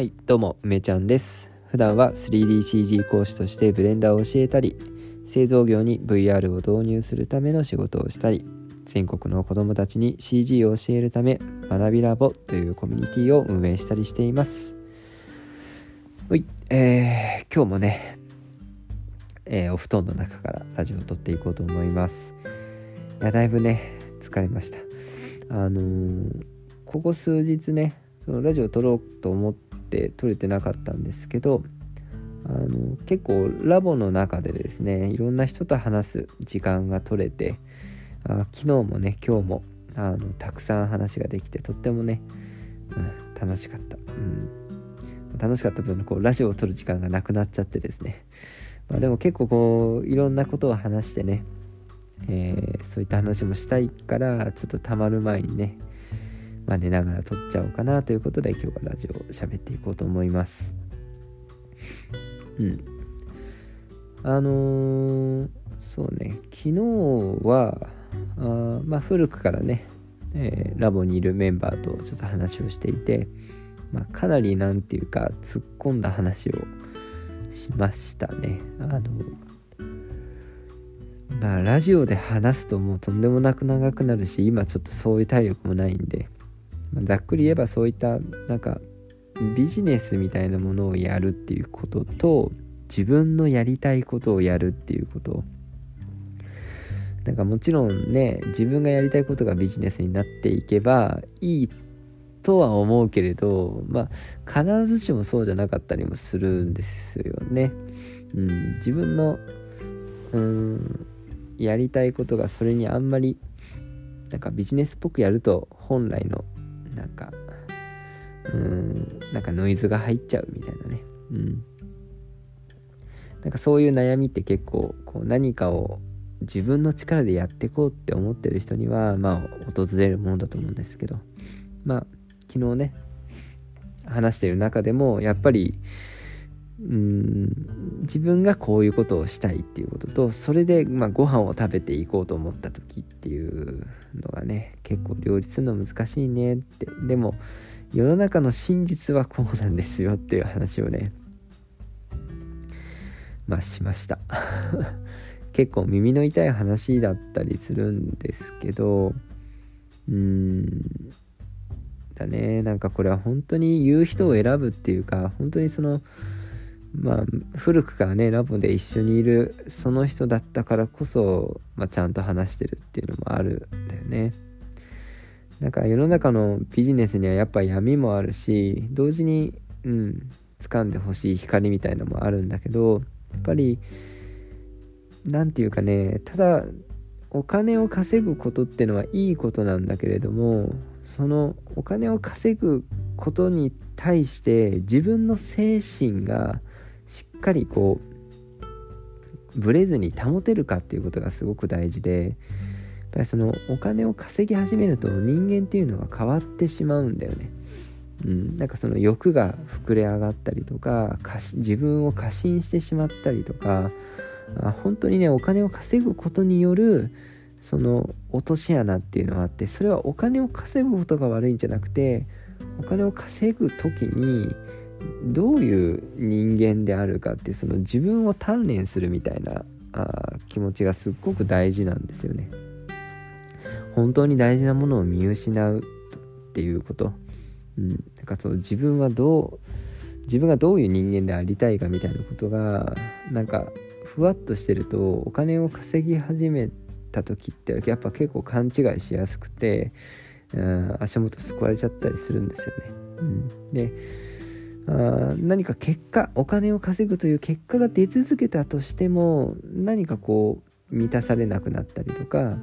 はい、どうも、梅ちゃんです。普段は 3DCG 講師としてブレンダーを教えたり、製造業に VR を導入するための仕事をしたり、全国の子どもたちに CG を教えるため、学びラボというコミュニティを運営したりしています。はい、えー、今日もね、えーお布団の中からラジオを撮っていこうと思います。いや、だいぶね、疲れました。あのーここ数日ね、そのラジオを撮ろうと思って撮れてなかったんですけどあの結構ラボの中でですねいろんな人と話す時間が取れてあ昨日もね今日もあのたくさん話ができてとってもね、うん、楽しかった、うん、楽しかった分こうラジオを撮る時間がなくなっちゃってですね、まあ、でも結構こういろんなことを話してね、えーそういった話もしたいからちょっとたまる前にねまあ、寝ながら撮っちゃおうかなということで今日はラジオを喋っていこうと思います。うん。あのーそうね、昨日は、あまあ、古くからね、えーラボにいるメンバーとちょっと話をしていて、まあ、かなりなんていうか突っ込んだ話をしましたね。あのまあラジオで話すともうとんでもなく長くなるし今ちょっとそういう体力もないんで、ざっくり言えばそういったなんかビジネスみたいなものをやるっていうことと自分のやりたいことをやるっていうことなんかもちろんね自分がやりたいことがビジネスになっていけばいいとは思うけれどまあ必ずしもそうじゃなかったりもするんですよね。うん、自分のうんやりたいことがそれにあんまりなんかビジネスっぽくやると本来のなんかうんなんかノイズが入っちゃうみたいなね。うん。なんかそういう悩みって結構こう何かを自分の力でやっていこうって思ってる人にはまあ訪れるものだと思うんですけど。まあ昨日ね話してる中でもやっぱりうん自分がこういうことをしたいっていうこととそれでまあご飯を食べていこうと思った時っていうのがね結構両立するの難しいねって。でも世の中の真実はこうなんですよっていう話をねまあしました。結構耳の痛い話だったりするんですけどうーんだね。なんかこれは本当に言う人を選ぶっていうか本当にそのまあ古くからねラボで一緒にいるその人だったからこそ、まあ、ちゃんと話してるっていうのもあるんだよね。なんか世の中のビジネスにはやっぱ闇もあるし同時にうん掴んでほしい光みたいのもあるんだけどやっぱりなんていうかねただお金を稼ぐことってのはいいことなんだけれどもそのお金を稼ぐことに対して自分の精神がかりこうブレずに保てるかっていうことがすごく大事でやっぱりそのお金を稼ぎ始めると人間っていうのは変わってしまうんだよね。うん、なんかその欲が膨れ上がったりとか自分を過信してしまったりとかあ本当にねお金を稼ぐことによるその落とし穴っていうのがあってそれはお金を稼ぐことが悪いんじゃなくてお金を稼ぐ時にどういう人間であるかっていうその自分を鍛錬するみたいなあ気持ちがすっごく大事なんですよね。本当に大事なものを見失うっていうこと、うん、なんかその自分はどう自分がどういう人間でありたいかみたいなことがなんかふわっとしてるとお金を稼ぎ始めた時ってやっぱ結構勘違いしやすくて、うん、足元すくわれちゃったりするんですよね。うん、であ何か結果お金を稼ぐという結果が出続けたとしても何かこう満たされなくなったりとか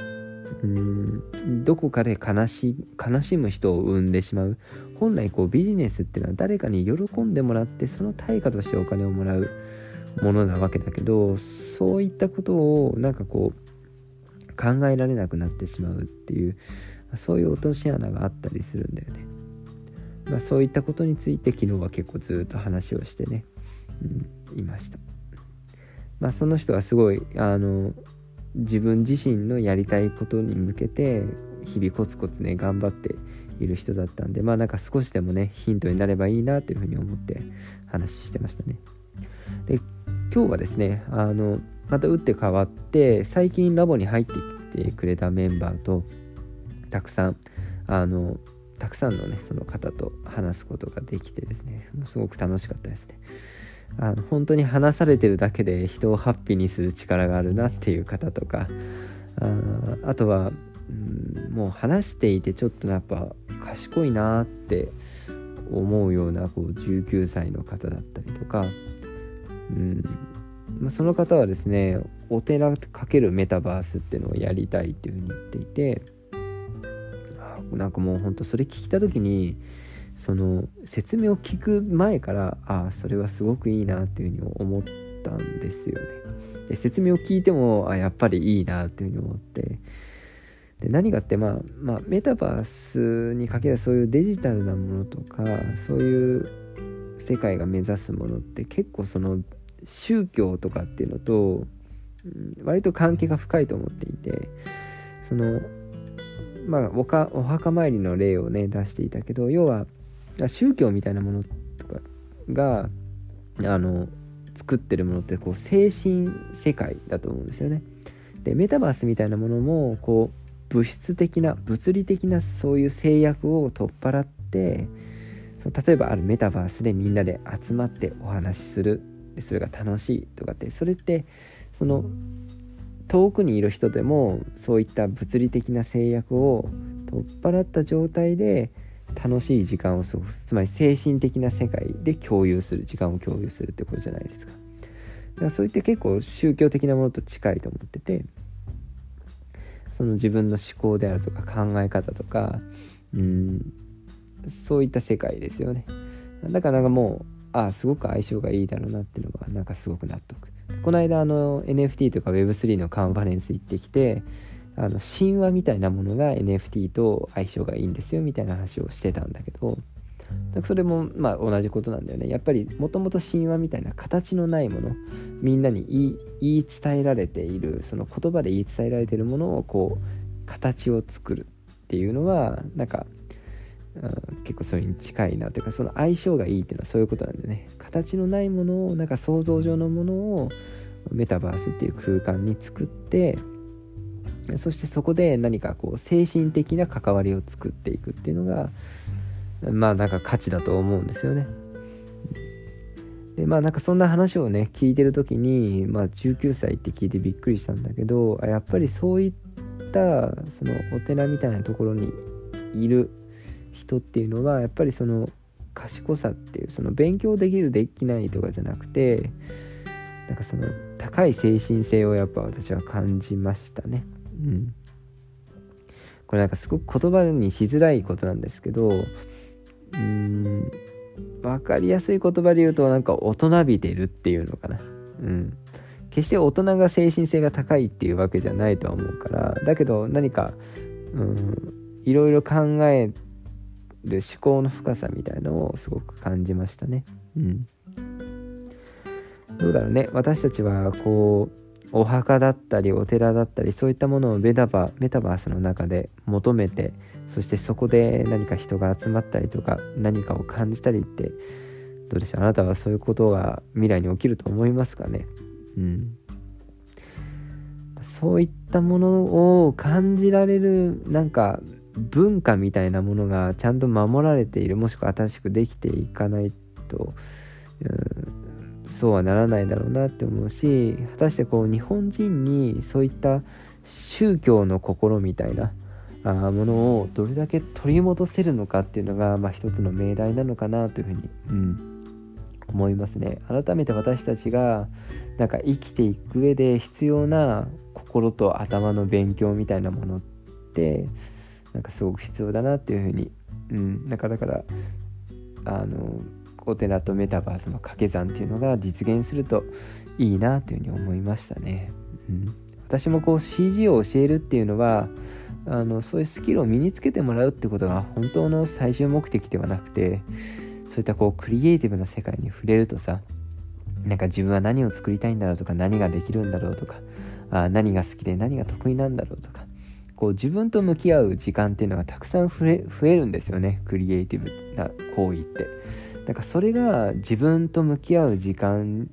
うんどこかで悲し悲しむ人を生んでしまう本来こうビジネスっていうのは誰かに喜んでもらってその対価としてお金をもらうものなわけだけどそういったことをなんかこう考えられなくなってしまうっていうそういう落とし穴があったりするんだよね。まあ、そういったことについて昨日は結構ずっと話をしてね、うん、いました。まあその人はすごいあの自分自身のやりたいことに向けて日々コツコツね頑張っている人だったんでまあなんか少しでもねヒントになればいいなというふうに思って話してましたねで今日はですねあのまた打って変わって最近ラボに入ってきてくれたメンバーとたくさんあのたくさんのねその方と話すことができてですねすごく楽しかったですね。あの本当に話されてるだけで人をハッピーにする力があるなっていう方とかああとは、うん、もう話していてちょっとやっぱ賢いなって思うようなこう19歳の方だったりとか、うんまあ、その方はですねお寺×メタバースっていうのをやりたいっていうふうに言っていてなんかもうほんとそれ聞いた時にその説明を聞く前からああそれはすごくいいなっていうふうに思ったんですよね。で説明を聞いてもあやっぱりいいなっていうふうに思ってで何がってまあ、まあ、メタバースにかけるそういうデジタルなものとかそういう世界が目指すものって結構その宗教とかっていうのと、割と関係が深いと思っていてそのまあおかお墓参りの例をね出していたけど要は宗教みたいなものとかがあの作ってるものってこう精神世界だと思うんですよね。でメタバースみたいなものもこう物質的な物理的なそういう制約を取っ払ってその例えばあるメタバースでみんなで集まってお話しするそれが楽しいとかってそれってその遠くにいる人でもそういった物理的な制約を取っ払った状態で楽しい時間を過ごす。つまり精神的な世界で共有する時間を共有するってことじゃないですか。だからそういって結構宗教的なものと近いと思っててその自分の思考であるとか考え方とかうんそういった世界ですよね。だからなんかもうああすごく相性がいいだろうなっていうのがなんかすごく納得。この間あの NFT とか Web3 のカンファレンス行ってきてあの神話みたいなものが NFT と相性がいいんですよみたいな話をしてたんだけどそれもまあ同じことなんだよね。やっぱりもともと神話みたいな形のないものみんなに言い伝えられているその言葉で言い伝えられているものをこう形を作るっていうのはなんか、結構それに近いなというかその相性がいいっていうのはそういうことなんだよね形のないものをなんか想像上のものをメタバースっていう空間に作ってそしてそこで何かこう精神的な関わりを作っていくっていうのがまあなんか価値だと思うんですよね。でまあなんかそんな話をね聞いてる時にまあ19歳って聞いてびっくりしたんだけどやっぱりそういったそのお寺みたいなところにいる人っていうのはやっぱりその賢さっていうその勉強できるできないとかじゃなくてなんかその高い精神性をやっぱ私は感じましたね。うん。これなんかすごく言葉にしづらいことなんですけどうん分かりやすい言葉で言うとなんか大人びてるっていうのかなうん決して大人が精神性が高いっていうわけじゃないとは思うからだけど何かうんいろいろ考える思考の深さみたいのをすごく感じましたね。うん。どうだろうね。私たちはこうお墓だったりお寺だったりそういったものをメタバメタバースの中で求めてそしてそこで何か人が集まったりとか何かを感じたりってどうでしょう。あなたはそういうことが未来に起きると思いますかね。うん。そういったものを感じられるなんか文化みたいなものがちゃんと守られているもしくは新しくできていかないと、うんそうはならないだろうなって思うし果たしてこう日本人にそういった宗教の心みたいなあものをどれだけ取り戻せるのかっていうのが、まあ、一つの命題なのかなというふうに、うん、思いますね。改めて私たちがなんか生きていく上で必要な心と頭の勉強みたいなものってなんかすごく必要だなっていうふうに、うん、なんかだからあのお寺とメタバースの掛け算っていうのが実現するといいなというふうに思いましたね。うん、私もこう CG を教えるっていうのはあのそういうスキルを身につけてもらうってことが本当の最終目的ではなくてそういったこうクリエイティブな世界に触れるとさなんか自分は何を作りたいんだろうとか何ができるんだろうとかあ何が好きで何が得意なんだろうとかこう自分と向き合う時間っていうのがたくさん増えるんですよね。クリエイティブな行為って。だからそれが自分と向き合う時間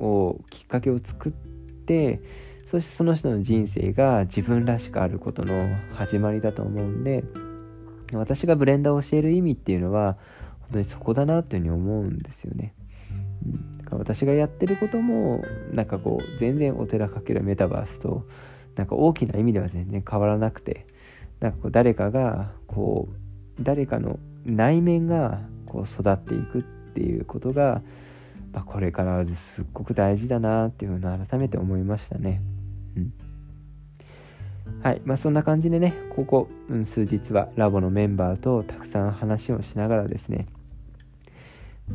をきっかけを作ってそしてその人の人生が自分らしくあることの始まりだと思うんで私がブレンダーを教える意味っていうのは本当にそこだなというふうに思うんですよね。私がやってることもなんかこう全然お寺かけるメタバースとなんか大きな意味では全然変わらなくてなんかこう誰かがこう誰かの内面がこう育っていくっていうことが、まあ、これからすっごく大事だなっていうのを改めて思いましたね。うんはい。まあそんな感じでね、ここ、うん、数日はラボのメンバーとたくさん話をしながらですね、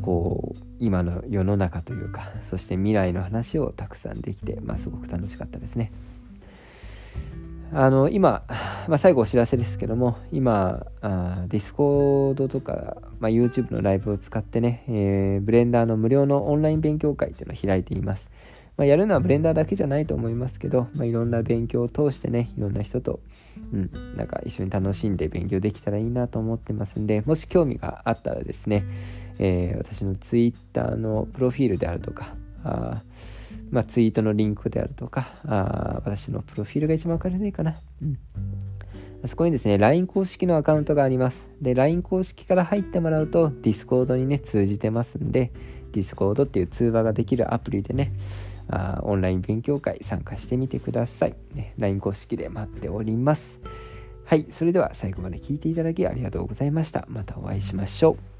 こう、今の世の中というか、そして未来の話をたくさんできて、まあすごく楽しかったですね。あの、今、まあ最後お知らせですけども、今、あ Discord とか、まあ、YouTube のライブを使ってね、えー、ブレンダーの無料のオンライン勉強会っていうのを開いています。まあ、やるのはブレンダーだけじゃないと思いますけど、まあ、いろんな勉強を通してね、いろんな人と、うん、なんか一緒に楽しんで勉強できたらいいなと思ってますんで、もし興味があったらですね、えー、私の Twitter のプロフィールであるとか、あまあ、ツイートのリンクであるとか、あ私のプロフィールが一番わかりやすいかな。うんそこにですね、LINE 公式のアカウントがあります。で、LINE 公式から入ってもらうと、Discord にね、通じてますんで、Discord っていう通話ができるアプリでね、あオンライン勉強会参加してみてください、ね。LINE 公式で待っております。はい、それでは最後まで聞いていただきありがとうございました。またお会いしましょう。